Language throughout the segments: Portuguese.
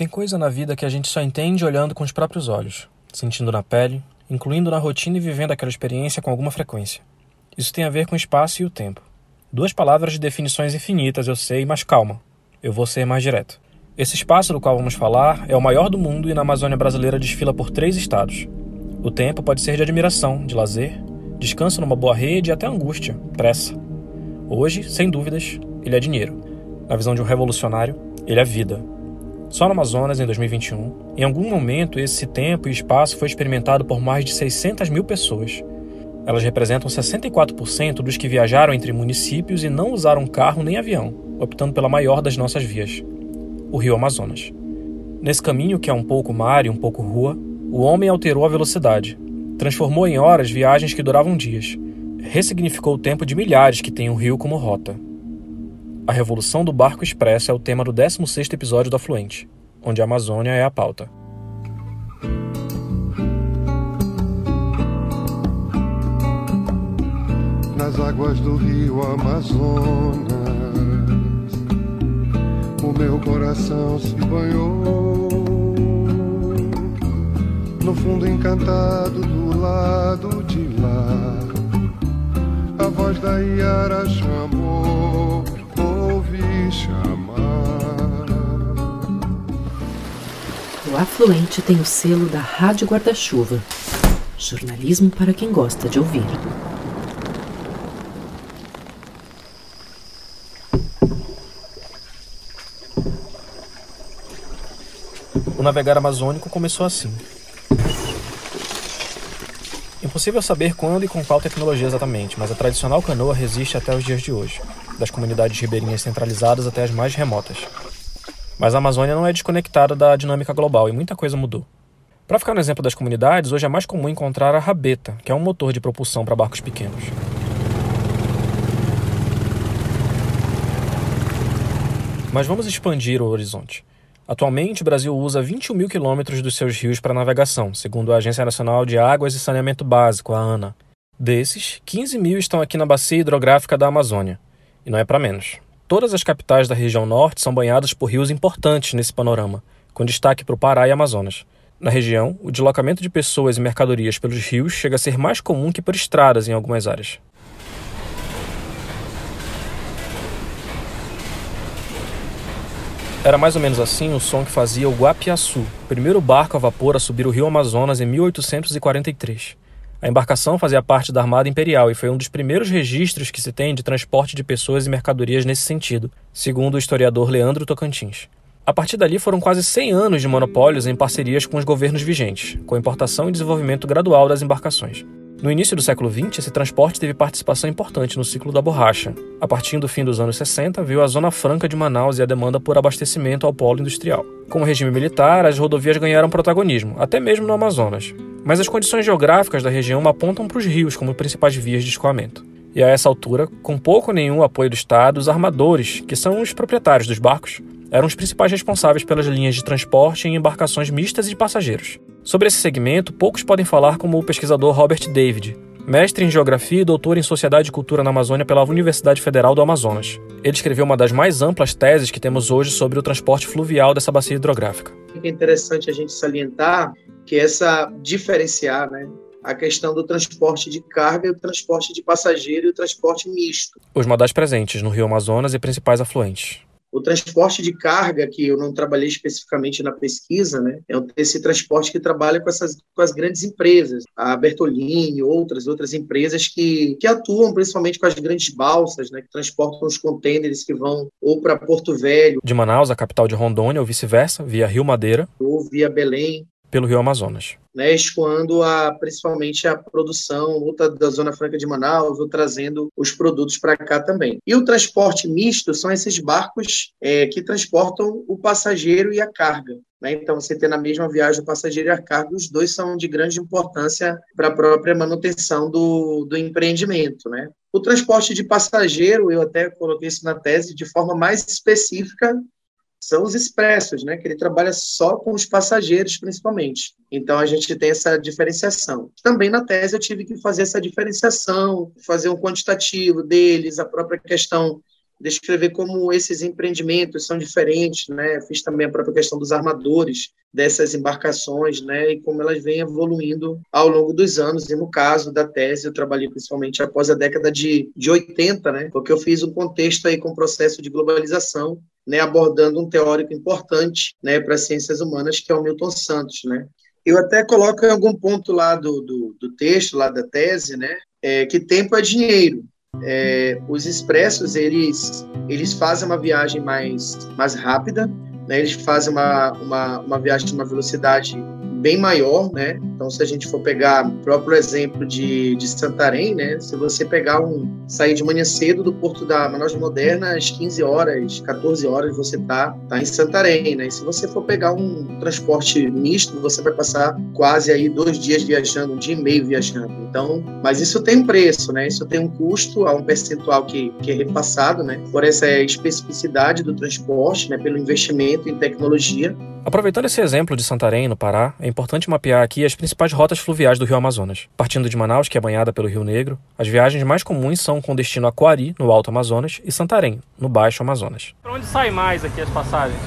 Tem coisa na vida que a gente só entende olhando com os próprios olhos, sentindo na pele, incluindo na rotina e vivendo aquela experiência com alguma frequência. Isso tem a ver com o espaço e o tempo. Duas palavras de definições infinitas, eu sei, mas calma, eu vou ser mais direto. Esse espaço do qual vamos falar é o maior do mundo e na Amazônia brasileira desfila por três estados. O tempo pode ser de admiração, de lazer, descanso numa boa rede e até angústia, pressa. Hoje, sem dúvidas, ele é dinheiro. Na visão de um revolucionário, ele é vida, só no Amazonas, em 2021, em algum momento esse tempo e espaço foi experimentado por mais de 600 mil pessoas. Elas representam 64% dos que viajaram entre municípios e não usaram carro nem avião, optando pela maior das nossas vias, o Rio Amazonas. Nesse caminho, que é um pouco mar e um pouco rua, o homem alterou a velocidade, transformou em horas viagens que duravam dias, ressignificou o tempo de milhares que têm o rio como rota. A revolução do barco expresso é o tema do 16º episódio do Afluente, onde a Amazônia é a pauta. Nas águas do rio Amazonas, o meu coração se banhou. No fundo encantado do lado de lá, a voz da Iara chamou chamar. O Afluente tem o selo da Rádio Guarda-Chuva. Jornalismo para quem gosta de ouvir. O navegar amazônico começou assim. Impossível saber quando e com qual tecnologia exatamente, mas a tradicional canoa resiste até os dias de hoje das comunidades ribeirinhas centralizadas até as mais remotas. Mas a Amazônia não é desconectada da dinâmica global e muita coisa mudou. Para ficar no exemplo das comunidades, hoje é mais comum encontrar a rabeta, que é um motor de propulsão para barcos pequenos. Mas vamos expandir o horizonte. Atualmente, o Brasil usa 21 mil quilômetros dos seus rios para navegação, segundo a Agência Nacional de Águas e Saneamento Básico, a ANA. Desses, 15 mil estão aqui na bacia hidrográfica da Amazônia. E não é para menos. Todas as capitais da região norte são banhadas por rios importantes nesse panorama, com destaque para o Pará e Amazonas. Na região, o deslocamento de pessoas e mercadorias pelos rios chega a ser mais comum que por estradas em algumas áreas. Era mais ou menos assim o som que fazia o Guapiaçu, primeiro barco a vapor a subir o rio Amazonas em 1843. A embarcação fazia parte da Armada Imperial e foi um dos primeiros registros que se tem de transporte de pessoas e mercadorias nesse sentido, segundo o historiador Leandro Tocantins. A partir dali foram quase 100 anos de monopólios em parcerias com os governos vigentes, com importação e desenvolvimento gradual das embarcações. No início do século XX, esse transporte teve participação importante no ciclo da borracha. A partir do fim dos anos 60, viu a Zona Franca de Manaus e a demanda por abastecimento ao polo industrial. Com o regime militar, as rodovias ganharam protagonismo, até mesmo no Amazonas. Mas as condições geográficas da região apontam para os rios como principais vias de escoamento. E a essa altura, com pouco ou nenhum apoio do Estado, os armadores, que são os proprietários dos barcos, eram os principais responsáveis pelas linhas de transporte em embarcações mistas e de passageiros. Sobre esse segmento, poucos podem falar como o pesquisador Robert David, mestre em Geografia e doutor em Sociedade e Cultura na Amazônia pela Universidade Federal do Amazonas. Ele escreveu uma das mais amplas teses que temos hoje sobre o transporte fluvial dessa bacia hidrográfica. É interessante a gente salientar que essa diferenciar, né, a questão do transporte de carga, o transporte de passageiro e o transporte misto. Os modais presentes no Rio Amazonas e principais afluentes. O transporte de carga, que eu não trabalhei especificamente na pesquisa, né, é esse transporte que trabalha com, essas, com as grandes empresas, a Bertolini, outras outras empresas que, que atuam principalmente com as grandes balsas, né, que transportam os contêineres que vão ou para Porto Velho. De Manaus, a capital de Rondônia, ou vice-versa, via Rio Madeira. Ou via Belém. Pelo Rio Amazonas né, escoando a, principalmente a produção ou da Zona Franca de Manaus, ou trazendo os produtos para cá também. E o transporte misto são esses barcos é, que transportam o passageiro e a carga. Né? Então, você tem na mesma viagem o passageiro e a carga, os dois são de grande importância para a própria manutenção do, do empreendimento. Né? O transporte de passageiro, eu até coloquei isso na tese, de forma mais específica, são os expressos, né? Que ele trabalha só com os passageiros, principalmente. Então a gente tem essa diferenciação. Também na tese eu tive que fazer essa diferenciação, fazer um quantitativo deles, a própria questão descrever como esses empreendimentos são diferentes, né? Fiz também a própria questão dos armadores dessas embarcações, né? E como elas vêm evoluindo ao longo dos anos. E no caso da tese, eu trabalhei principalmente após a década de, de 80, né? Porque eu fiz um contexto aí com o processo de globalização, né? Abordando um teórico importante, né? Para as ciências humanas, que é o Milton Santos, né? Eu até coloco em algum ponto lá do, do, do texto, lá da tese, né? É, que tempo é dinheiro, é, os expressos eles eles fazem uma viagem mais mais rápida, né? Eles fazem uma, uma, uma viagem de uma velocidade bem maior, né? Então, se a gente for pegar o próprio exemplo de, de Santarém, né? Se você pegar um sair de manhã cedo do porto da Manaus Moderna às 15 horas, 14 horas você tá tá em Santarém, né? E se você for pegar um transporte misto, você vai passar quase aí dois dias viajando, um dia e meio viajando. Então, mas isso tem um preço, né? Isso tem um custo, há um percentual que, que é repassado, né? Por essa especificidade do transporte, né? Pelo investimento em tecnologia Aproveitando esse exemplo de Santarém, no Pará, é importante mapear aqui as principais rotas fluviais do Rio Amazonas. Partindo de Manaus, que é banhada pelo Rio Negro, as viagens mais comuns são com destino a Coari, no Alto Amazonas, e Santarém, no Baixo Amazonas. Para onde sai mais aqui as passagens?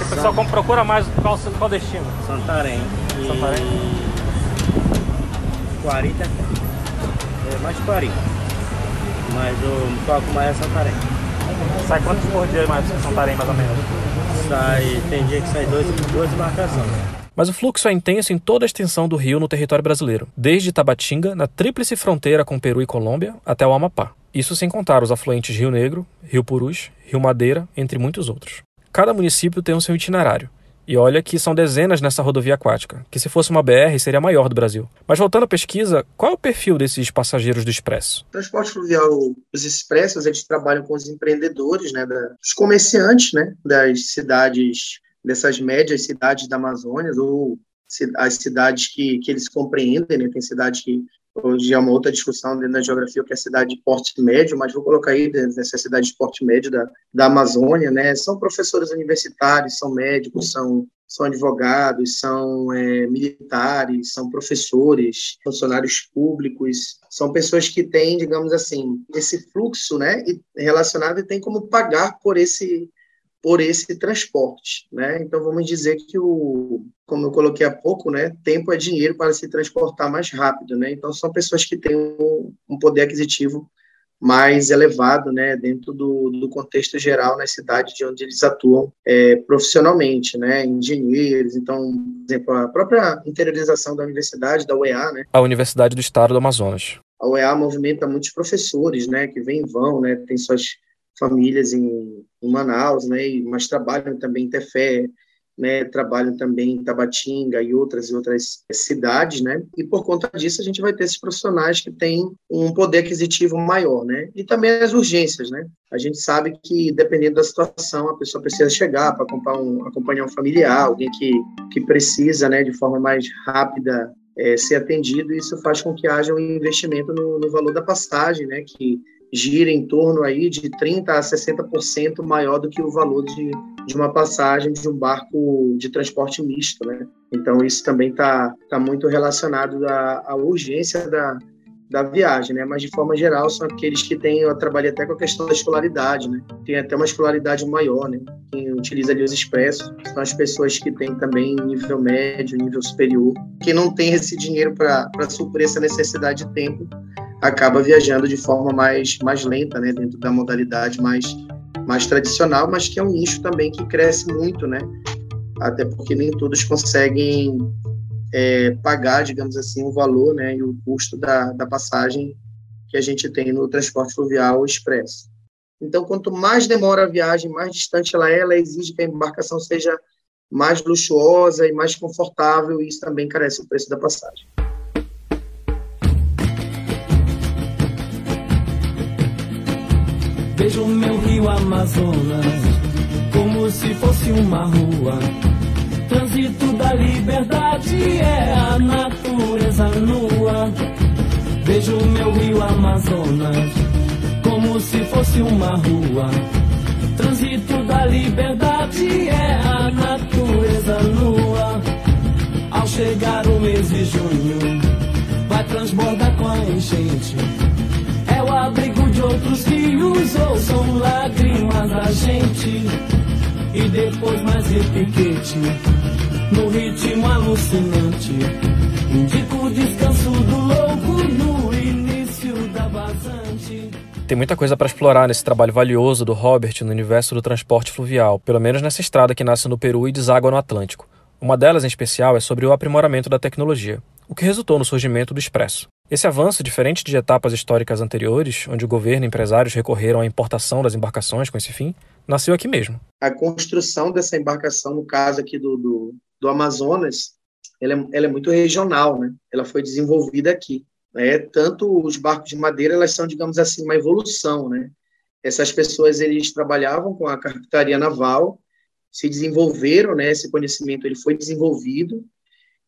O pessoal como procura mais qual, qual destino? Santarém. E... Santarém. Coari tá é mais Coari. Mas o foco mais é Santarém. Sai quantos por dia mais Santarém, mais ou menos? Sai, tem dia que sai dois, duas embarcações. Mas o fluxo é intenso em toda a extensão do rio no território brasileiro, desde Tabatinga, na tríplice fronteira com Peru e Colômbia, até o Amapá. Isso sem contar os afluentes Rio Negro, Rio Purus, Rio Madeira, entre muitos outros. Cada município tem o seu itinerário, e olha que são dezenas nessa rodovia aquática, que se fosse uma BR seria a maior do Brasil. Mas voltando à pesquisa, qual é o perfil desses passageiros do Expresso? O transporte fluvial, os expressos, eles trabalham com os empreendedores, né, os comerciantes, né, das cidades, dessas médias cidades da Amazônia, ou as cidades que, que eles compreendem, né, tem cidades que hoje é uma outra discussão dentro da geografia, que é a cidade de porte médio, mas vou colocar aí nessa cidade de porte médio da, da Amazônia, né, são professores universitários, são médicos, são, são advogados, são é, militares, são professores, funcionários públicos, são pessoas que têm, digamos assim, esse fluxo, né, relacionado e tem como pagar por esse por esse transporte, né? Então vamos dizer que o, como eu coloquei há pouco, né, tempo é dinheiro para se transportar mais rápido, né? Então são pessoas que têm um, um poder aquisitivo mais elevado, né, dentro do, do contexto geral nas cidades de onde eles atuam é, profissionalmente, né, engenheiros, então, por exemplo, a própria interiorização da universidade, da UEA, né. A Universidade do Estado do Amazonas. A UEA movimenta muitos professores, né, que vêm e vão, né, tem suas famílias em, em Manaus, né, mas trabalham também em Tefé, né, trabalham também em Tabatinga e outras e outras cidades, né, e por conta disso a gente vai ter esses profissionais que têm um poder aquisitivo maior, né, e também as urgências, né, a gente sabe que dependendo da situação a pessoa precisa chegar para acompanhar um, acompanhar um familiar, alguém que, que precisa, né, de forma mais rápida é, ser atendido, e isso faz com que haja um investimento no, no valor da passagem, né, que gira em torno aí de 30% a 60% maior do que o valor de, de uma passagem de um barco de transporte misto, né? Então, isso também está tá muito relacionado à, à urgência da, da viagem, né? Mas, de forma geral, são aqueles que têm, eu trabalhei até com a questão da escolaridade, né? Tem até uma escolaridade maior, né? Quem utiliza ali os expressos são as pessoas que têm também nível médio, nível superior, que não tem esse dinheiro para suprir essa necessidade de tempo, acaba viajando de forma mais, mais lenta, né, dentro da modalidade mais, mais tradicional, mas que é um nicho também que cresce muito, né, até porque nem todos conseguem é, pagar, digamos assim, o valor, né, e o custo da, da passagem que a gente tem no transporte fluvial expresso. Então, quanto mais demora a viagem, mais distante ela é, ela exige que a embarcação seja mais luxuosa e mais confortável, e isso também carece o preço da passagem. Vejo meu rio Amazonas como se fosse uma rua. Trânsito da liberdade é a natureza nua. Vejo meu rio Amazonas como se fosse uma rua. Trânsito da liberdade é a natureza nua. Ao chegar o mês de junho, vai transbordar com a enchente. Abrigo de outros rios lágrimas da gente e depois mais repiquete no ritmo alucinante indica o descanso do louco no início da vazante tem muita coisa para explorar nesse trabalho valioso do Robert no universo do transporte fluvial, pelo menos nessa estrada que nasce no Peru e deságua no Atlântico. Uma delas, em especial, é sobre o aprimoramento da tecnologia, o que resultou no surgimento do Expresso. Esse avanço, diferente de etapas históricas anteriores, onde o governo e empresários recorreram à importação das embarcações com esse fim, nasceu aqui mesmo. A construção dessa embarcação, no caso aqui do, do, do Amazonas, ela é, ela é, muito regional, né? Ela foi desenvolvida aqui. Né? Tanto os barcos de madeira, elas são, digamos assim, uma evolução, né? Essas pessoas, eles trabalhavam com a carpintaria naval, se desenvolveram, né? Esse conhecimento, ele foi desenvolvido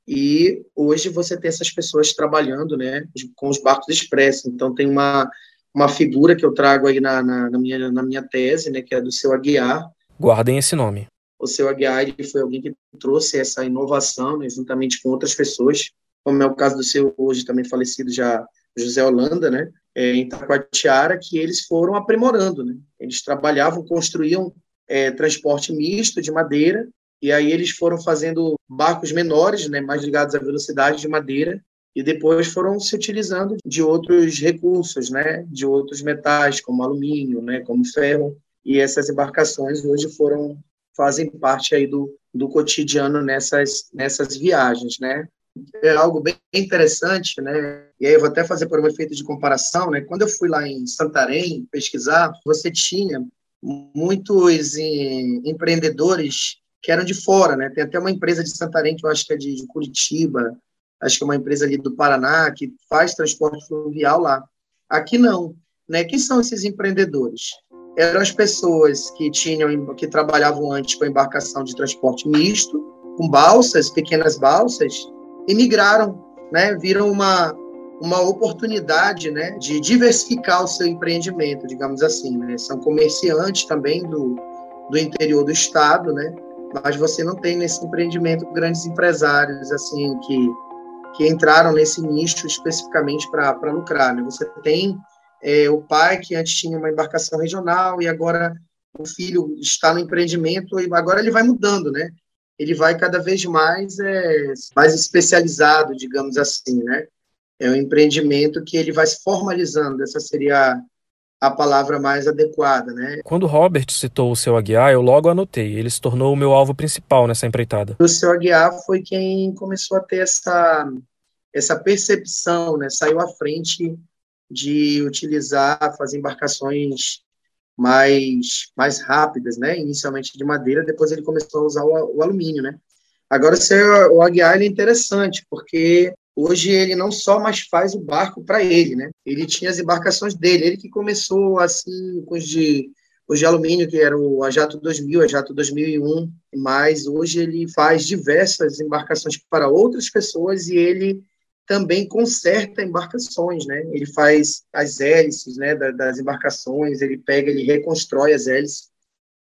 e hoje você tem essas pessoas trabalhando, né? Com os barcos expressos. Então, tem uma, uma figura que eu trago aí na, na, na minha, na minha tese, né? Que é do seu Aguiar. Guardem esse nome. O seu Aguiar, ele foi alguém que trouxe essa inovação, né, juntamente com outras pessoas, como é o caso do seu hoje também falecido já José Holanda, né, é, em Taquatiara, que eles foram aprimorando, né? Eles trabalhavam, construíam é, transporte misto de madeira e aí eles foram fazendo barcos menores, né, mais ligados à velocidade de madeira, e depois foram se utilizando de outros recursos, né, de outros metais, como alumínio, né, como ferro, e essas embarcações hoje foram fazem parte aí do, do cotidiano nessas nessas viagens, né? é algo bem interessante, né? E aí eu vou até fazer por um efeito de comparação, né? Quando eu fui lá em Santarém pesquisar, você tinha muitos empreendedores que eram de fora, né? Tem até uma empresa de Santarém que eu acho que é de, de Curitiba, acho que é uma empresa ali do Paraná que faz transporte fluvial lá. Aqui não, né? Quem são esses empreendedores? Eram as pessoas que tinham que trabalhavam antes com embarcação de transporte misto, com balsas, pequenas balsas, e migraram, né? Viram uma uma oportunidade, né, de diversificar o seu empreendimento, digamos assim, né? São comerciantes também do, do interior do estado, né? Mas você não tem nesse empreendimento grandes empresários assim que que entraram nesse nicho especificamente para lucrar, né? Você tem é, o pai que antes tinha uma embarcação regional e agora o filho está no empreendimento e agora ele vai mudando, né? ele vai cada vez mais é, mais especializado, digamos assim, né? É um empreendimento que ele vai se formalizando. Essa seria a palavra mais adequada, né? Quando Robert citou o seu Aguiar, eu logo anotei. Ele se tornou o meu alvo principal nessa empreitada. O seu Aguiar foi quem começou a ter essa essa percepção, né? Saiu à frente de utilizar, fazer embarcações mais, mais rápidas, né? Inicialmente de madeira, depois ele começou a usar o, o alumínio, né? Agora, o Aguiar é interessante, porque hoje ele não só mais faz o barco para ele, né? Ele tinha as embarcações dele, ele que começou assim com os de, os de alumínio, que era o Ajato 2000, Ajato 2001, mas hoje ele faz diversas embarcações para outras pessoas e ele também conserta embarcações, né? Ele faz as hélices, né, das embarcações, ele pega, ele reconstrói as hélices,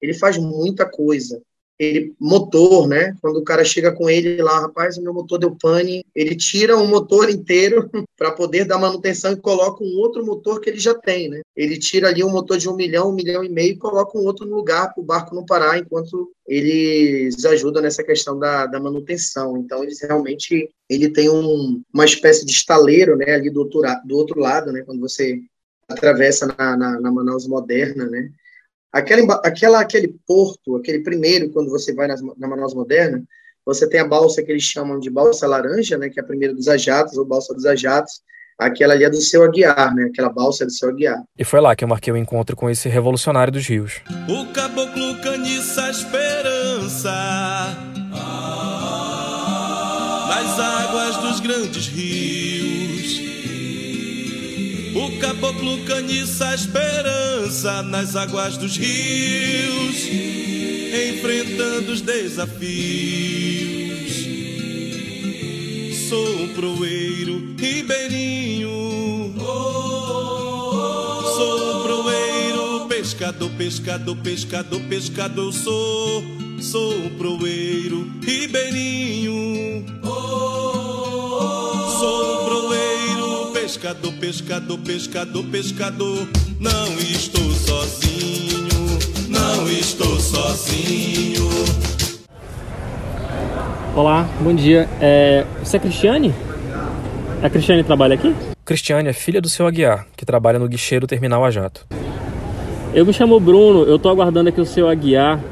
ele faz muita coisa ele motor, né? Quando o cara chega com ele lá, rapaz, o meu motor deu pane, ele tira um motor inteiro para poder dar manutenção e coloca um outro motor que ele já tem, né? Ele tira ali um motor de um milhão, um milhão e meio e coloca um outro no lugar para o barco não parar, enquanto eles ajudam nessa questão da, da manutenção. Então, eles realmente ele tem um, uma espécie de estaleiro, né? Ali do outro, do outro lado, né? Quando você atravessa na, na, na Manaus moderna, né? Aquela, aquela, aquele porto, aquele primeiro, quando você vai na, na Manaus Moderna, você tem a balsa que eles chamam de balsa laranja, né, que é a primeira dos ajatos, ou balsa dos ajatos, aquela ali é do seu Aguiar, né, aquela balsa é do seu Aguiar. E foi lá que eu marquei o encontro com esse revolucionário dos rios. O caboclo caniça esperança nas águas dos grandes rios o caboclo caniça a esperança nas águas dos rios, enfrentando os desafios. Sou um proeiro ribeirinho. Sou um proeiro, pescador, pescador, pescador, pescador. Sou, sou um proeiro ribeirinho. Sou um proeiro pescador, pescador, pescador, pescador. Não estou sozinho, não estou sozinho. Olá, bom dia. É, você é Cristiane? A Cristiane trabalha aqui? Cristiane é filha do seu Aguiar, que trabalha no guichê do terminal a jato. Eu me chamo Bruno, eu tô aguardando aqui o seu Aguiar.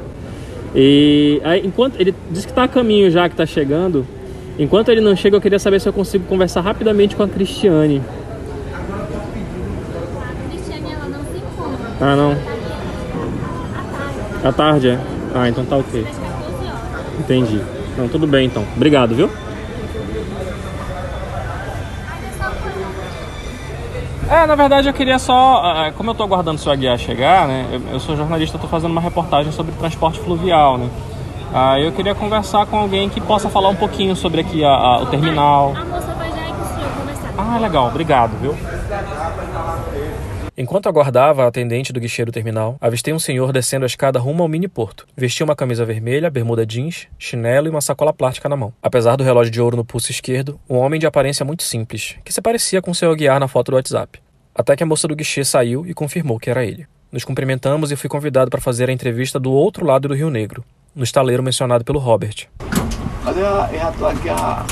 E aí, enquanto ele disse que tá a caminho já, que tá chegando. Enquanto ele não chega, eu queria saber se eu consigo conversar rapidamente com a Cristiane. A Cristiane, ela não. Ah, não. À tarde. É? Ah, então tá ok. Às 14 horas. Entendi. Não, tudo bem então. Obrigado, viu? É, na verdade eu queria só, ah, como eu tô aguardando o seu Aguiar chegar, né? Eu, sou jornalista, tô fazendo uma reportagem sobre transporte fluvial, né? Ah, eu queria conversar com alguém que possa falar um pouquinho sobre aqui a- a- o terminal. A moça vai já ir com o senhor conversar. Ah, legal, obrigado, viu? Enquanto aguardava a atendente do guichê do terminal, avistei um senhor descendo a escada rumo ao mini porto. Vestia uma camisa vermelha, bermuda jeans, chinelo e uma sacola plástica na mão. Apesar do relógio de ouro no pulso esquerdo, um homem de aparência muito simples, que se parecia com seu Aguiar na foto do WhatsApp. Até que a moça do guichê saiu e confirmou que era ele. Nos cumprimentamos e fui convidado para fazer a entrevista do outro lado do Rio Negro, no estaleiro mencionado pelo Robert. Mas eu, já tô aqui há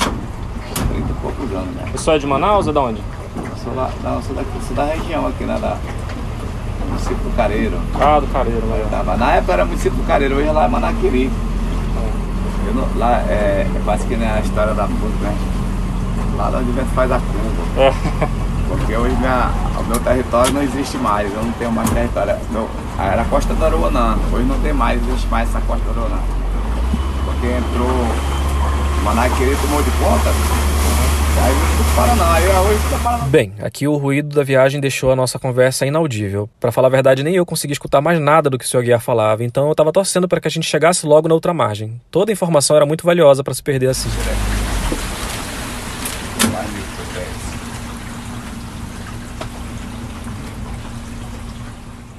30 e poucos anos, né? Você é de Manaus ou de onde? Eu sou, lá, não, eu sou, daqui, sou da região aqui, né? Da, do município do Careiro. Ah, do Careiro, Eu tava, na época era município do Careiro, hoje lá é Manaquiri. Eu não- lá é, é quase que nem a história da música, né? Lá onde o vento faz a curva. Porque hoje minha, o meu território não existe mais, eu não tenho mais território. Meu, era a Costa do Aruanã, hoje não tem mais, existe mais essa Costa do Aruanã. Porque entrou, Manaquiri tomou de conta, aí Paraná, aí hoje tô Paraná. Bem, aqui o ruído da viagem deixou a nossa conversa inaudível. Pra falar a verdade, nem eu consegui escutar mais nada do que o seu guia falava, então eu tava torcendo para que a gente chegasse logo na outra margem. Toda a informação era muito valiosa para se perder assim. Mais mil por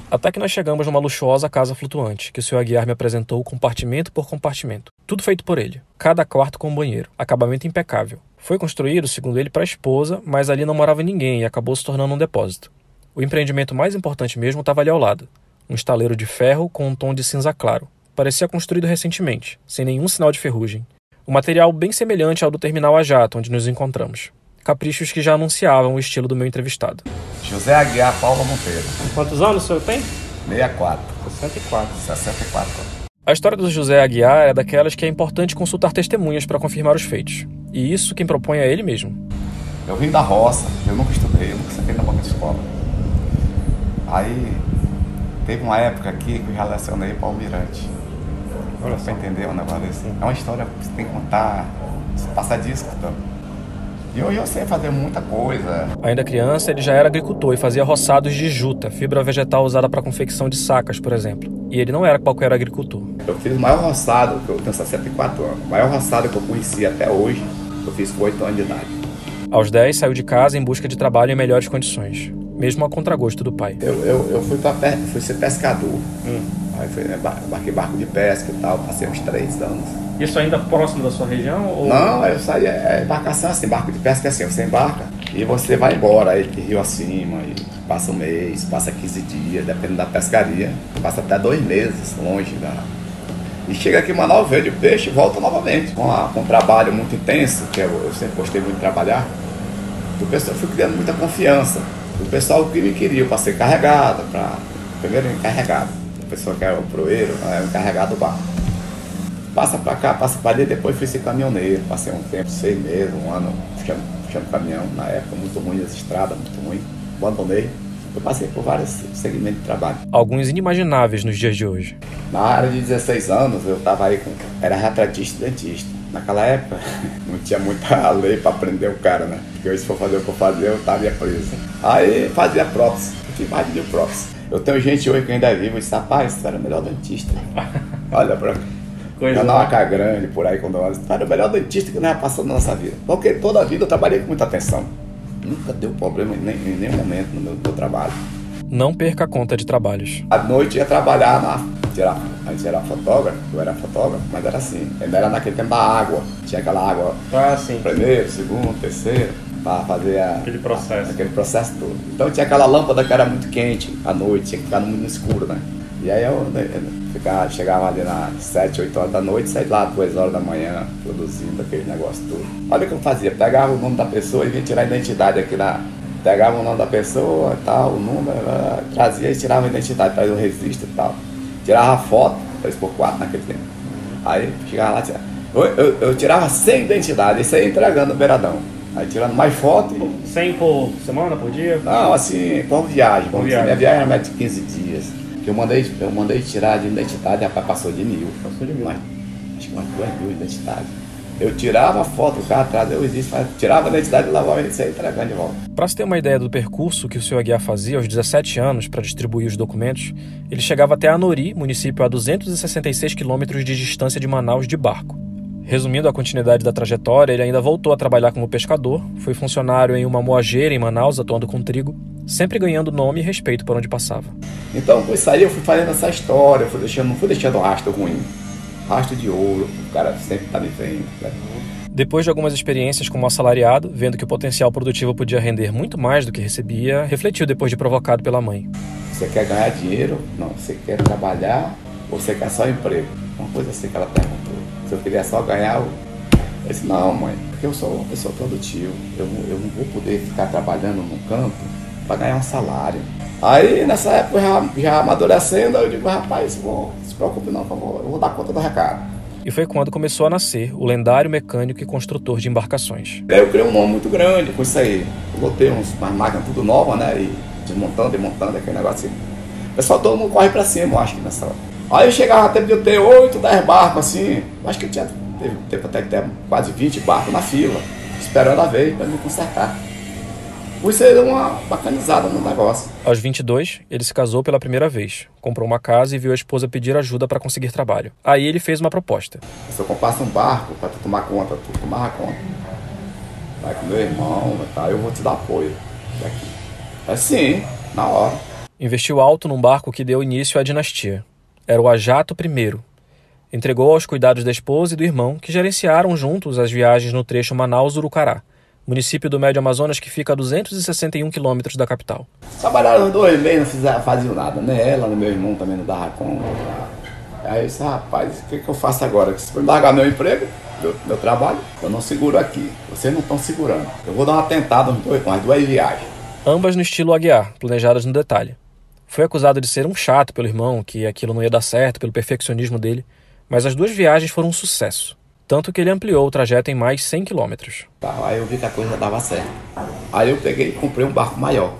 Até que nós chegamos numa luxuosa casa flutuante, que o seu Aguiar me apresentou compartimento por compartimento. Tudo feito por ele. Cada quarto com um banheiro. Acabamento impecável. Foi construído, segundo ele, para a esposa, mas ali não morava ninguém e acabou se tornando um depósito. O empreendimento mais importante mesmo estava ali ao lado. Um estaleiro de ferro com um tom de cinza claro. Parecia construído recentemente, sem nenhum sinal de ferrugem. Um material bem semelhante ao do terminal a jato, onde nos encontramos. Caprichos que já anunciavam o estilo do meu entrevistado. José Aguiar Paula Monteiro, Quantos anos o senhor tem? 64, 64. 64. A história do José Aguiar é daquelas que é importante consultar testemunhas para confirmar os feitos. E isso quem propõe é ele mesmo. Eu vim da roça, eu nunca estudei, eu nunca sentei na banca de escola. Aí teve uma época aqui que eu já lecionei para o Almirante. Olha só. entender um negócio desse. É uma história que você tem que contar, você passa disco então. E hoje eu sei fazer muita coisa. Ainda criança, ele já era agricultor e fazia roçados de juta, fibra vegetal usada para confecção de sacas, por exemplo. E ele não era qualquer agricultor. Eu fiz o maior roçado, que eu tenho 64 anos, o maior roçado que eu conheci até hoje, eu fiz com 8 anos de idade. Aos 10, saiu de casa em busca de trabalho em melhores condições, mesmo a contragosto do pai. Eu, eu, eu fui, pra pe... fui ser pescador. Aí fui, né, bar- embarquei barco de pesca e tal, passei uns 3 anos. Isso ainda próximo da sua região? Ou... Não, eu saí, é embarcação assim, barco de pesca é assim, você embarca e você vai embora, aí de rio acima, e passa um mês, passa 15 dias, dependendo da pescaria, passa até dois meses longe da. E chega aqui em Manaus, vende o peixe e volta novamente. Com, a- com um trabalho muito intenso, que eu, eu sempre gostei muito de trabalhar, o pessoal eu fui criando muita confiança. O pessoal que me queria para ser carregado, para. Primeiro encarregado. O pessoal que era o proeiro, era o encarregado do barco. Passa pra cá, passa pra ali, depois fui ser caminhoneiro. Passei um tempo, seis meses, um ano, puxando, puxando caminhão, na época muito ruim as estradas, muito ruim. Abandonei. Eu passei por vários segmentos de trabalho. Alguns inimagináveis nos dias de hoje. Na área de 16 anos, eu estava aí com. Era retratista e dentista. Naquela época, não tinha muita lei para prender o cara, né? Porque hoje, se for fazer o que eu fazia, eu estava preso. Aí fazia prótese. Eu tinha mais de mil próteses. Eu tenho gente hoje que ainda é viva e disse: rapaz, você era o melhor dentista. Olha pra cá. Coisa Já dá uma cara grande por aí quando eu Você era o melhor dentista que nós já passamos na nossa vida. Porque toda a vida eu trabalhei com muita atenção. Nunca deu problema em, nem- em nenhum momento no meu, meu trabalho. Não perca a conta de trabalhos. À noite ia trabalhar na. Tirar, a gente era fotógrafo, eu era fotógrafo, mas era assim. Ainda era naquele tempo da água. Tinha aquela água Ah, sim. primeiro, segundo, terceiro. para fazer a, Aquele processo. aquele processo todo. Então tinha aquela lâmpada que era muito quente à noite, tinha que ficar muito no escuro, né? E aí eu, né, ficava, chegava ali nas 7, 8 horas da noite, saía lá 2 horas da manhã, produzindo aquele negócio todo. Olha o que eu fazia, pegava o nome da pessoa e vinha tirar a identidade aqui na. Pegava o nome da pessoa e tal, o número, ah, trazia e tirava a identidade, trazia o registro e tal. Tirava foto, 3x4 naquele tempo. Aí chegava lá, tirava. Eu, eu, eu tirava sem identidade, isso aí entregando no beiradão. Aí tirando mais foto e 100 por semana, por dia? não, assim, por viagem. Por viagem. Minha viagem era mais de 15 dias. Que eu mandei, eu mandei tirar de identidade, rapaz, passou de mil. Passou de mil. Mais- acho que umas duas mil identidades. Eu tirava a foto, o cara trazia o registro, tirava a identidade e lavava isso aí entregando de volta. Para se ter uma ideia do percurso que o Sr. Aguiar fazia aos 17 anos para distribuir os documentos, ele chegava até Anori, município a 266 quilômetros de distância de Manaus de barco. Resumindo a continuidade da trajetória, ele ainda voltou a trabalhar como pescador, foi funcionário em uma moageira em Manaus, atuando com trigo, sempre ganhando nome e respeito por onde passava. Então, com isso aí, eu fui fazendo essa história, eu fui deixando, não fui deixando rastro ruim. Rastro de ouro, o cara sempre tá me vendo. né? Depois de algumas experiências como assalariado, vendo que o potencial produtivo podia render muito mais do que recebia, refletiu depois de provocado pela mãe. Você quer ganhar dinheiro? Não. Você quer trabalhar ou você quer só emprego? Uma coisa assim que ela perguntou. Se eu queria só ganhar, eu eu disse, não, mãe, porque eu sou uma pessoa produtiva. Eu, eu não vou poder ficar trabalhando no campo para ganhar um salário. Aí, nessa época, já, já amadurecendo, eu digo, rapaz, não se preocupe não, eu vou, eu vou dar conta do recado. E foi quando começou a nascer o lendário mecânico e construtor de embarcações. Aí eu criei um nome muito grande com isso aí. Eu botei uns, umas máquinas tudo novas, né? E desmontando, desmontando, aquele negócio assim. O pessoal todo mundo corre pra cima, eu acho que nessa hora. Aí eu chegava até de eu ter 8, 10 barcos assim. Eu Acho que eu tinha teve tempo até que ter quase 20 barcos na fila, esperando a vez pra me consertar. Por isso deu uma bacanizada no negócio. Aos 22, ele se casou pela primeira vez, comprou uma casa e viu a esposa pedir ajuda para conseguir trabalho. Aí ele fez uma proposta. Se eu comprasse um barco pra tu tomar conta, tu tomava conta. Vai com meu irmão, tá? eu vou te dar apoio. Daqui. Assim, na hora. Investiu alto num barco que deu início à dinastia. Era o Ajato I. Entregou aos cuidados da esposa e do irmão, que gerenciaram juntos as viagens no trecho Manaus-Urucará, município do Médio Amazonas que fica a 261 quilômetros da capital. Trabalharam dois meses, não fizeram, faziam nada. Nem ela, meu irmão também não dava conta. Aí eu disse, rapaz, o que, que eu faço agora? Se for largar meu emprego, meu, meu trabalho, eu não seguro aqui. Vocês não estão segurando. Eu vou dar uma tentada dois, umas duas viagens. Ambas no estilo Aguiar, planejadas no detalhe. Foi acusado de ser um chato pelo irmão, que aquilo não ia dar certo pelo perfeccionismo dele, mas as duas viagens foram um sucesso, tanto que ele ampliou o trajeto em mais 100 quilômetros. Tá, aí eu vi que a coisa dava certo. Aí eu peguei e comprei um barco maior.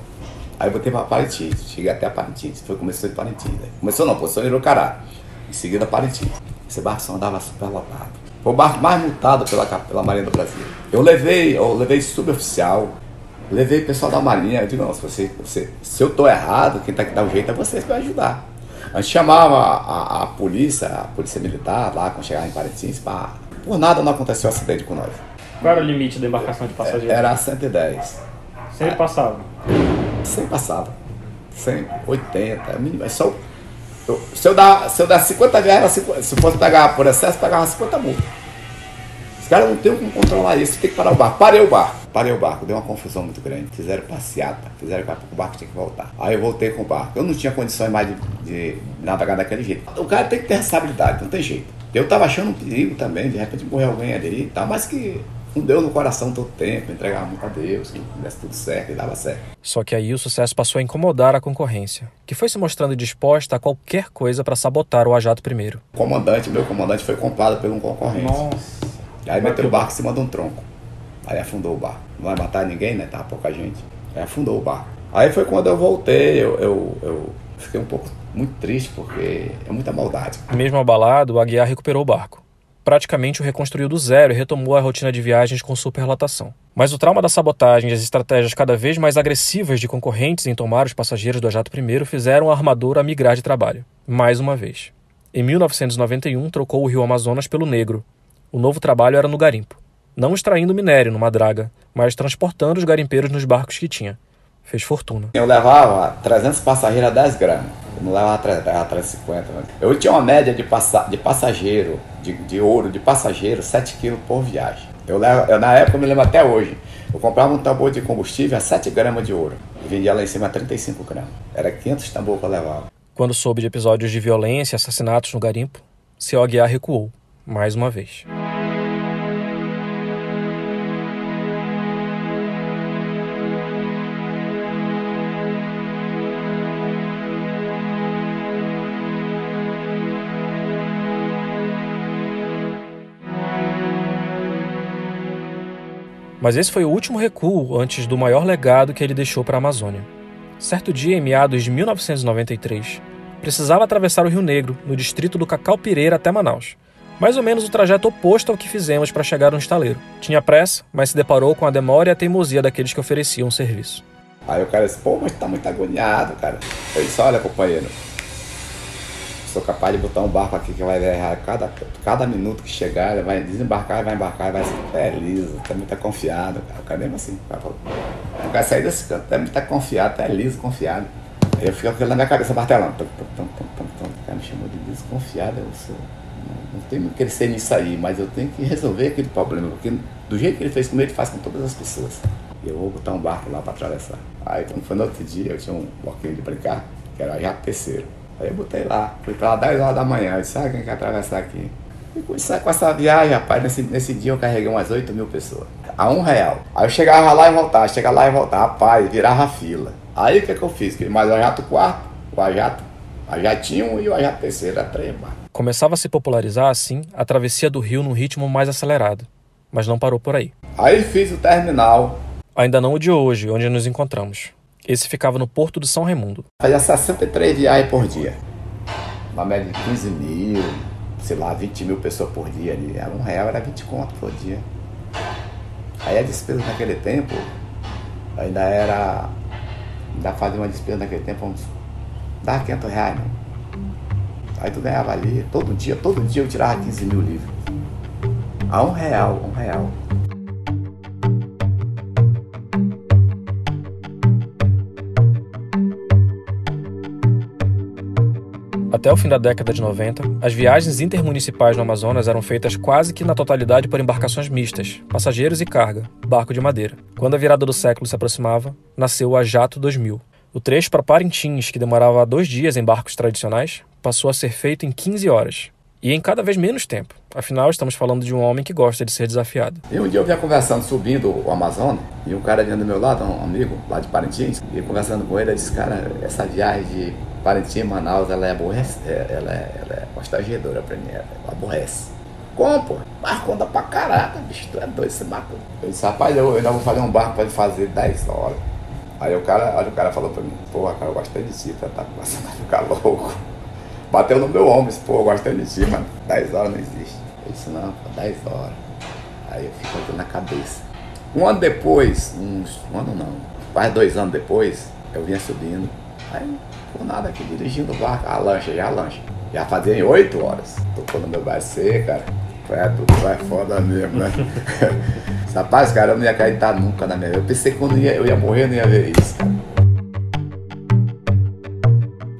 Aí eu botei para Parintins, cheguei até a Parintins. Foi começou em Parintins. né? Começou não, começou em Irocará. Em seguida Parintins. Esse barco só andava super lotado. Foi o barco mais multado pela, pela Marinha do Brasil. Eu levei, eu levei suboficial, levei pessoal da Marinha. Eu digo, não, se, você, você- se eu tô errado, quem tá que dá o jeito é vocês para ajudar. A gente chamava a, a- a polícia, a polícia militar lá, quando chegava em Parintins, para. Por nada não aconteceu acidente com nós. Qual era o limite da embarcação de passageiros? Era 110. Sempre passava. 100 passava. 100, 80, é mínimo. É só. eu- se, eu dar, se eu dar 50 viagens, era 50 se eu fosse pegar por excesso, pegava 50 multas. Os caras não tem como controlar isso, tem que parar o barco. Parei o barco, parei o barco, deu uma confusão muito grande. Fizeram passeata, fizeram que o barco tinha que voltar. Aí eu voltei com o barco. Eu não tinha condições mais de, de navegar daquele jeito. O cara tem que ter responsabilidade, não tem jeito. Eu tava achando um perigo também, de repente morrer alguém ali e tal, mas que não deu no coração todo tempo, entregava muito a Deus, que desse tudo certo e dava certo. Só que aí o sucesso passou a incomodar a concorrência, que foi se mostrando disposta a qualquer coisa para sabotar o Ajato primeiro. O comandante, meu comandante, foi comprado por um concorrente. Aí meteu o barco em cima de um tronco. Aí afundou o barco. Não vai matar ninguém, né? Tava pouca gente. Aí afundou o barco. Aí foi quando eu voltei, eu, eu, eu fiquei um pouco muito triste, porque é muita maldade. Mesmo abalado, o Aguiar recuperou o barco. Praticamente o reconstruiu do zero e retomou a rotina de viagens com superlotação. Mas o trauma da sabotagem e as estratégias cada vez mais agressivas de concorrentes em tomar os passageiros do Ajato I fizeram a armadora migrar de trabalho. Mais uma vez. Em 1991, trocou o rio Amazonas pelo Negro. O novo trabalho era no garimpo. Não extraindo minério numa draga, mas transportando os garimpeiros nos barcos que tinha. Fez fortuna. Eu levava 300 passageiros a 10 gramas. Eu não levava 3, levava 350. Né? Eu tinha uma média de, passa, de passageiro, de, de ouro de passageiro, 7 quilos por viagem. Eu, levo, eu, na época, eu me lembro até hoje. Eu comprava um tambor de combustível a 7 gramas de ouro. E vendia lá em cima a 35 gramas. Era 500 tambor que eu levava. Quando soube de episódios de violência e assassinatos no garimpo, seu Aguiar recuou, mais uma vez. Mas esse foi o último recuo antes do maior legado que ele deixou para a Amazônia. Certo dia, em meados de 1993, precisava atravessar o Rio Negro, no distrito do Cacau Pireira até Manaus. Mais ou menos o trajeto oposto ao que fizemos para chegar no estaleiro. Tinha pressa, mas se deparou com a demora e a teimosia daqueles que ofereciam o serviço. Aí o cara disse, pô, mas tá muito agoniado, cara. Eu disse, olha, companheiro, sou capaz de botar um barco aqui que vai errar cada, cada minuto que chegar, ele vai desembarcar, vai embarcar, vai ser é liso, também tá confiado, cara. O cara mesmo assim, cara, não quer sair desse canto, também tá confiado, tá liso, confiado. Aí eu fico aquilo na minha cabeça martelando. Tum, tum, tum, tum, tum. O cara me chamou de desconfiado, eu sou. Não, não tenho que ser nisso aí, mas eu tenho que resolver aquele problema, porque do jeito que ele fez comigo, ele faz com todas as pessoas. Eu vou botar um barco lá para atravessar. Aí quando foi no outro dia, eu tinha um bloquinho de brincar, que era já terceiro. Aí eu botei lá, fui pra lá 10 horas da manhã, eu disse, ah, quem quer atravessar aqui? E com, isso, com essa viagem, rapaz, nesse, nesse dia eu carreguei umas 8 mil pessoas. A um real. Aí eu chegava lá e voltava, chegava lá e voltava, rapaz, virava fila. Aí o que, que eu fiz? Mais o ajato quarto, o ajato, ajatinho e o ajato terceiro, a três. Começava a se popularizar, assim, a travessia do rio num ritmo mais acelerado. Mas não parou por aí. Aí fiz o terminal. Ainda não o de hoje, onde nos encontramos. Esse ficava no Porto de São Raimundo. Fazia 63 viagens por dia. Uma média de 15 mil, sei lá, 20 mil pessoas por dia ali. Era um real, era 20 contos por dia. Aí a despesa naquele tempo ainda era. Ainda fazia uma despesa naquele tempo, uns. dava 500 reais, não. Aí tu ganhava ali, todo dia, todo dia eu tirava 15 mil livros. A um real, um real. Até o fim da década de 90, as viagens intermunicipais no Amazonas eram feitas quase que na totalidade por embarcações mistas, passageiros e carga, barco de madeira. Quando a virada do século se aproximava, nasceu a Jato 2000. O trecho para Parintins, que demorava dois dias em barcos tradicionais, passou a ser feito em 15 horas. E em cada vez menos tempo. Afinal, estamos falando de um homem que gosta de ser desafiado. E um dia eu vinha conversando, subindo o Amazonas, e um cara vinha do meu lado, um amigo lá de Parintins, e conversando com ele, eu disse, cara, essa viagem de Parintins, Manaus, ela é aborrece, ela é, ela é constrangedora pra mim, ela aborrece. Como, pô? Barco anda pra caraca, bicho, tu é doido esse barco. Eu disse, rapaz, eu ainda vou fazer um barco pra ele fazer 10 horas. Aí o cara, olha, o cara falou pra mim, pô, cara, eu gostei de ti, tá, tá começando a ficar louco. Bateu no meu ombro, disse, pô, gostei de ti, mano, 10 horas não existe. Eu disse, não, pô, 10 horas. Aí eu fico aqui na cabeça. Um ano depois, uns, um ano não, quase dois anos depois, eu vinha subindo. Aí por nada aqui, dirigindo o barco, a lancha, já a lancha. Já fazia em 8 horas. Tocou no meu BC, cara. É, tudo vai foda mesmo, né? Rapaz, cara, eu não ia acreditar nunca na minha vida. Eu pensei que quando ia, eu ia morrer, eu não ia ver isso, cara.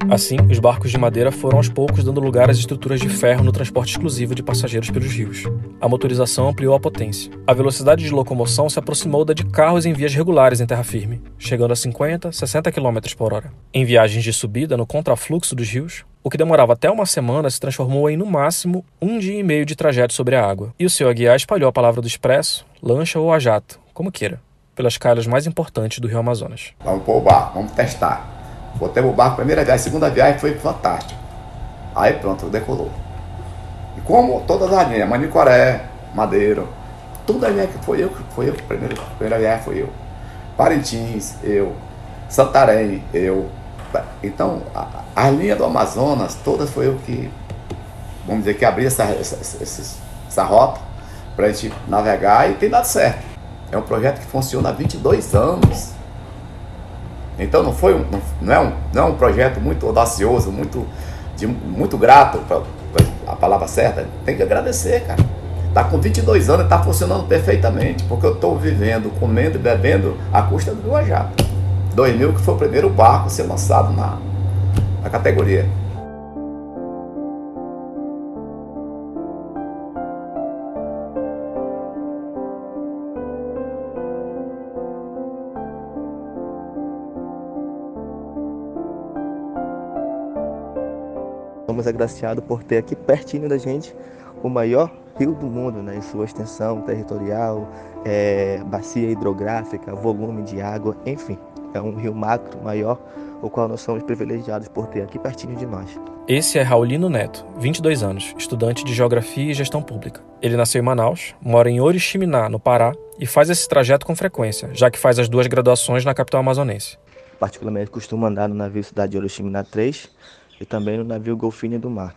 Assim, os barcos de madeira foram aos poucos dando lugar às estruturas de ferro no transporte exclusivo de passageiros pelos rios. A motorização ampliou a potência. A velocidade de locomoção se aproximou da de carros em vias regulares em terra firme, chegando a 50, 60 km por hora. Em viagens de subida no contrafluxo dos rios, o que demorava até uma semana se transformou em, no máximo, um dia e meio de trajeto sobre a água. E o seu aguiar espalhou a palavra do expresso, lancha ou a jato, como queira, pelas calhas mais importantes do rio Amazonas. Vamos pôr o barco, vamos testar. Botei o barco, primeira viagem, segunda viagem foi fantástico. Aí pronto, decolou. E como todas as linhas, Manicoré, Madeiro, toda a linha que foi eu, foi eu, primeira viagem foi eu. Parintins, eu. Santarém, eu. Então, a, a linha do Amazonas, todas foi eu que, vamos dizer, que abri essa, essa, essa, essa rota para a gente navegar e tem dado certo. É um projeto que funciona há 22 anos. Então não foi um, não, é um, não é um projeto muito audacioso, muito, de, muito grato, pra, pra a palavra certa. Tem que agradecer, cara. Tá com 22 anos e tá funcionando perfeitamente, porque eu estou vivendo, comendo e bebendo à custa do jato. 2000 que foi o primeiro barco a ser lançado na, na categoria. Somos agraciados por ter aqui pertinho da gente o maior rio do mundo, né, em sua extensão territorial, é, bacia hidrográfica, volume de água, enfim, é um rio macro maior, o qual nós somos privilegiados por ter aqui pertinho de nós. Esse é Raulino Neto, 22 anos, estudante de Geografia e Gestão Pública. Ele nasceu em Manaus, mora em Oriximiná, no Pará, e faz esse trajeto com frequência, já que faz as duas graduações na capital amazonense. Particularmente costumo andar no navio Cidade de Oriximiná 3 e também no navio Golfinha do Mar.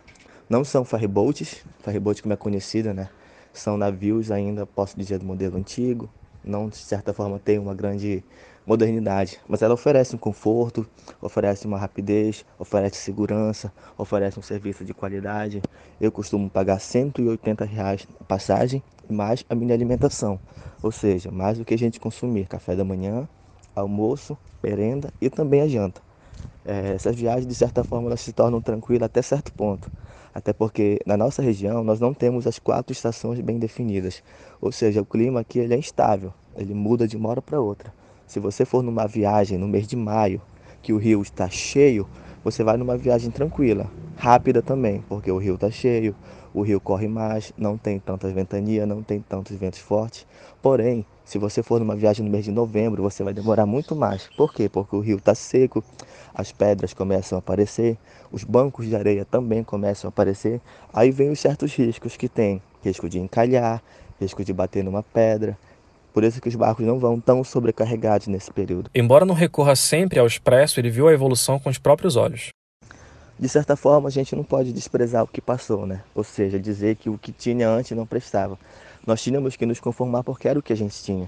Não são ferryboats, ferryboat como é conhecida, né? São navios ainda, posso dizer, do modelo antigo, não de certa forma tem uma grande modernidade, mas ela oferece um conforto, oferece uma rapidez, oferece segurança, oferece um serviço de qualidade. Eu costumo pagar 180 reais a passagem mais a minha alimentação, ou seja, mais do que a gente consumir café da manhã, almoço, merenda e também a janta. É, essas viagens, de certa forma, elas se tornam tranquilas até certo ponto. Até porque na nossa região nós não temos as quatro estações bem definidas. Ou seja, o clima aqui ele é instável, ele muda de uma hora para outra. Se você for numa viagem no mês de maio, que o rio está cheio, você vai numa viagem tranquila, rápida também, porque o rio está cheio, o rio corre mais, não tem tantas ventanias, não tem tantos ventos fortes. Porém, se você for numa viagem no mês de novembro, você vai demorar muito mais. Por quê? Porque o rio está seco, as pedras começam a aparecer, os bancos de areia também começam a aparecer. Aí vem os certos riscos que tem: risco de encalhar, risco de bater numa pedra. Por isso que os barcos não vão tão sobrecarregados nesse período. Embora não recorra sempre ao expresso, ele viu a evolução com os próprios olhos. De certa forma, a gente não pode desprezar o que passou, né? Ou seja, dizer que o que tinha antes não prestava. Nós tínhamos que nos conformar porque era o que a gente tinha.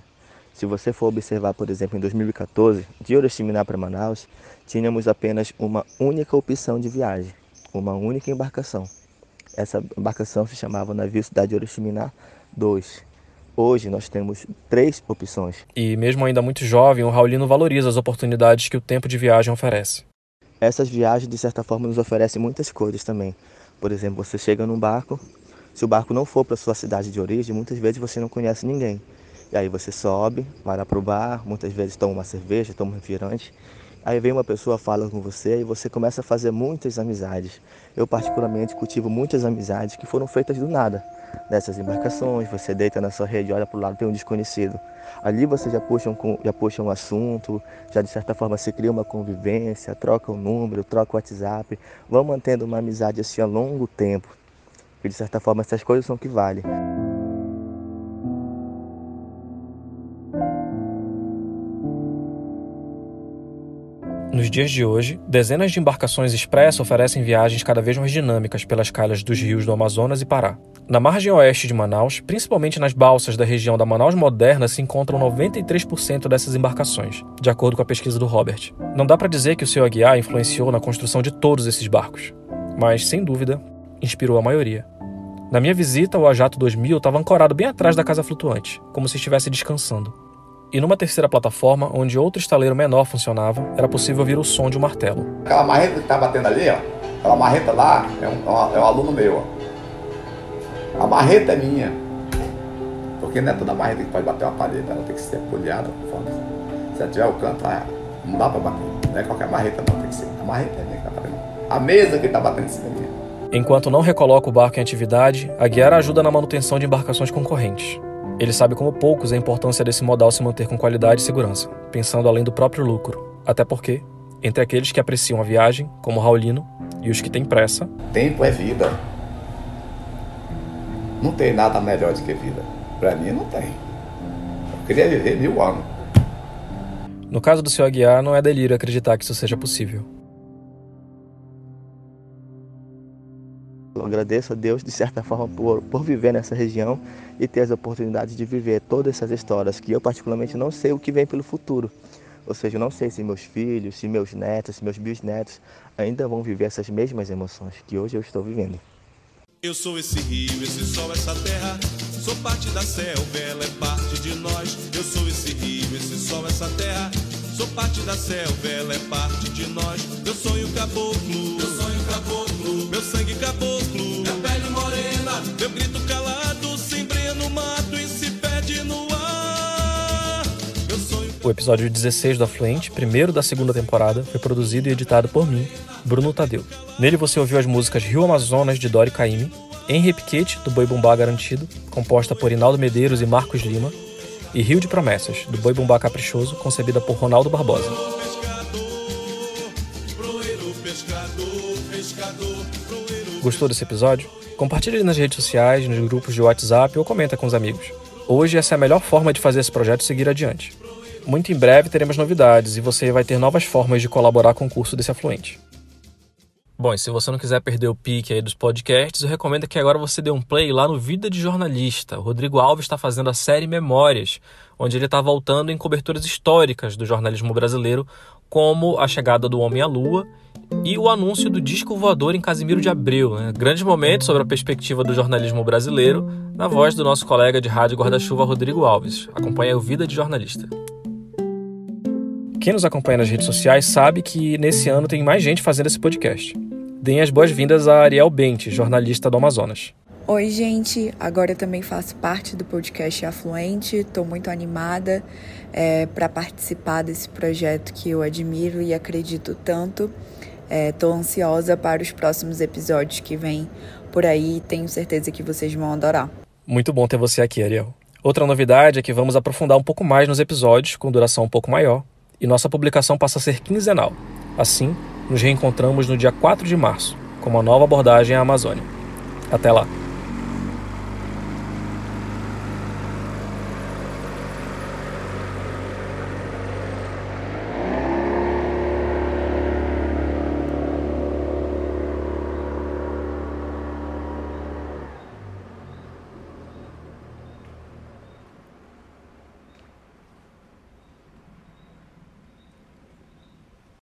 Se você for observar, por exemplo, em 2014, de Oriximiná para Manaus, tínhamos apenas uma única opção de viagem, uma única embarcação. Essa embarcação se chamava Navio Cidade Oriximiná 2. Hoje nós temos três opções. E mesmo ainda muito jovem, o Raulino valoriza as oportunidades que o tempo de viagem oferece. Essas viagens, de certa forma, nos oferecem muitas coisas também. Por exemplo, você chega num barco, se o barco não for para sua cidade de origem, muitas vezes você não conhece ninguém. E aí você sobe, vai lá pro bar, muitas vezes toma uma cerveja, toma um refrigerante. Aí vem uma pessoa, fala com você e você começa a fazer muitas amizades. Eu particularmente cultivo muitas amizades que foram feitas do nada. Nessas embarcações, você deita na sua rede, olha para o lado, tem um desconhecido. Ali você já puxa, um, já puxa um assunto, já de certa forma se cria uma convivência, troca o um número, troca o WhatsApp, vão mantendo uma amizade assim a longo tempo. E de certa forma essas coisas são que valem. Nos dias de hoje, dezenas de embarcações express oferecem viagens cada vez mais dinâmicas pelas calhas dos rios do Amazonas e Pará. Na margem oeste de Manaus, principalmente nas balsas da região da Manaus Moderna, se encontram 93% dessas embarcações, de acordo com a pesquisa do Robert. Não dá para dizer que o seu Aguiar influenciou na construção de todos esses barcos, mas, sem dúvida, inspirou a maioria. Na minha visita, o Ajato 2000 estava ancorado bem atrás da casa flutuante, como se estivesse descansando. E numa terceira plataforma, onde outro estaleiro menor funcionava, era possível ouvir o som de um martelo. Aquela marreta que tá batendo ali, ó. Aquela marreta lá é um, é um aluno meu, ó. A marreta é minha. Porque não é toda marreta que pode bater uma parede, ela tem que ser poliada conforme. Se ela tiver o canto, não dá pra bater. Não é qualquer marreta não, tem que ser. A marreta é minha que tá batendo. A mesa que tá batendo em cima é minha. Enquanto não recoloca o barco em atividade, a Guiara ajuda na manutenção de embarcações concorrentes. Ele sabe como poucos a importância desse modal se manter com qualidade e segurança, pensando além do próprio lucro. Até porque, entre aqueles que apreciam a viagem, como Raulino, e os que têm pressa. Tempo é vida. Não tem nada melhor do que vida. Para mim, não tem. Eu queria viver mil anos. No caso do seu Aguiar, não é delírio acreditar que isso seja possível. Eu agradeço a Deus, de certa forma, por, por viver nessa região e ter as oportunidades de viver todas essas histórias que eu, particularmente, não sei o que vem pelo futuro. Ou seja, eu não sei se meus filhos, se meus netos, se meus bisnetos ainda vão viver essas mesmas emoções que hoje eu estou vivendo. Eu sou esse rio, esse sol, essa terra. Sou parte da selva, ela é parte de nós. Eu sou esse rio, esse sol, essa terra. Sou parte da selva, ela é parte de nós. Meu sonho caboclo, meu sonho caboclo, meu sangue caboclo, minha pele morena, meu grito calado, se embrenha no mato e se perde no ar. Meu sonho O episódio 16 do Afluente, primeiro da segunda temporada, foi produzido e editado por mim, Bruno Tadeu. Nele você ouviu as músicas Rio Amazonas, de Dori Caymmi, Henri Piquete, do Boi Bumbá Garantido, composta por Inaldo Medeiros e Marcos Lima, e Rio de Promessas, do Boi Bumbá Caprichoso, concebida por Ronaldo Barbosa. Gostou desse episódio? Compartilhe nas redes sociais, nos grupos de WhatsApp ou comenta com os amigos. Hoje essa é a melhor forma de fazer esse projeto seguir adiante. Muito em breve teremos novidades e você vai ter novas formas de colaborar com o curso desse afluente. Bom, e se você não quiser perder o pique aí dos podcasts, eu recomendo que agora você dê um play lá no Vida de Jornalista. O Rodrigo Alves está fazendo a série Memórias, onde ele está voltando em coberturas históricas do jornalismo brasileiro, como a chegada do Homem à Lua e o anúncio do disco voador em Casimiro de Abreu. Né? Grande momento sobre a perspectiva do jornalismo brasileiro, na voz do nosso colega de rádio guarda-chuva Rodrigo Alves. Acompanhe o Vida de Jornalista. Quem nos acompanha nas redes sociais sabe que nesse ano tem mais gente fazendo esse podcast. Deem as boas-vindas a Ariel Bente, jornalista do Amazonas. Oi, gente. Agora eu também faço parte do podcast Afluente. Estou muito animada é, para participar desse projeto que eu admiro e acredito tanto. Estou é, ansiosa para os próximos episódios que vêm por aí tenho certeza que vocês vão adorar. Muito bom ter você aqui, Ariel. Outra novidade é que vamos aprofundar um pouco mais nos episódios, com duração um pouco maior, e nossa publicação passa a ser quinzenal. Assim, nos reencontramos no dia 4 de março, com uma nova abordagem à Amazônia. Até lá!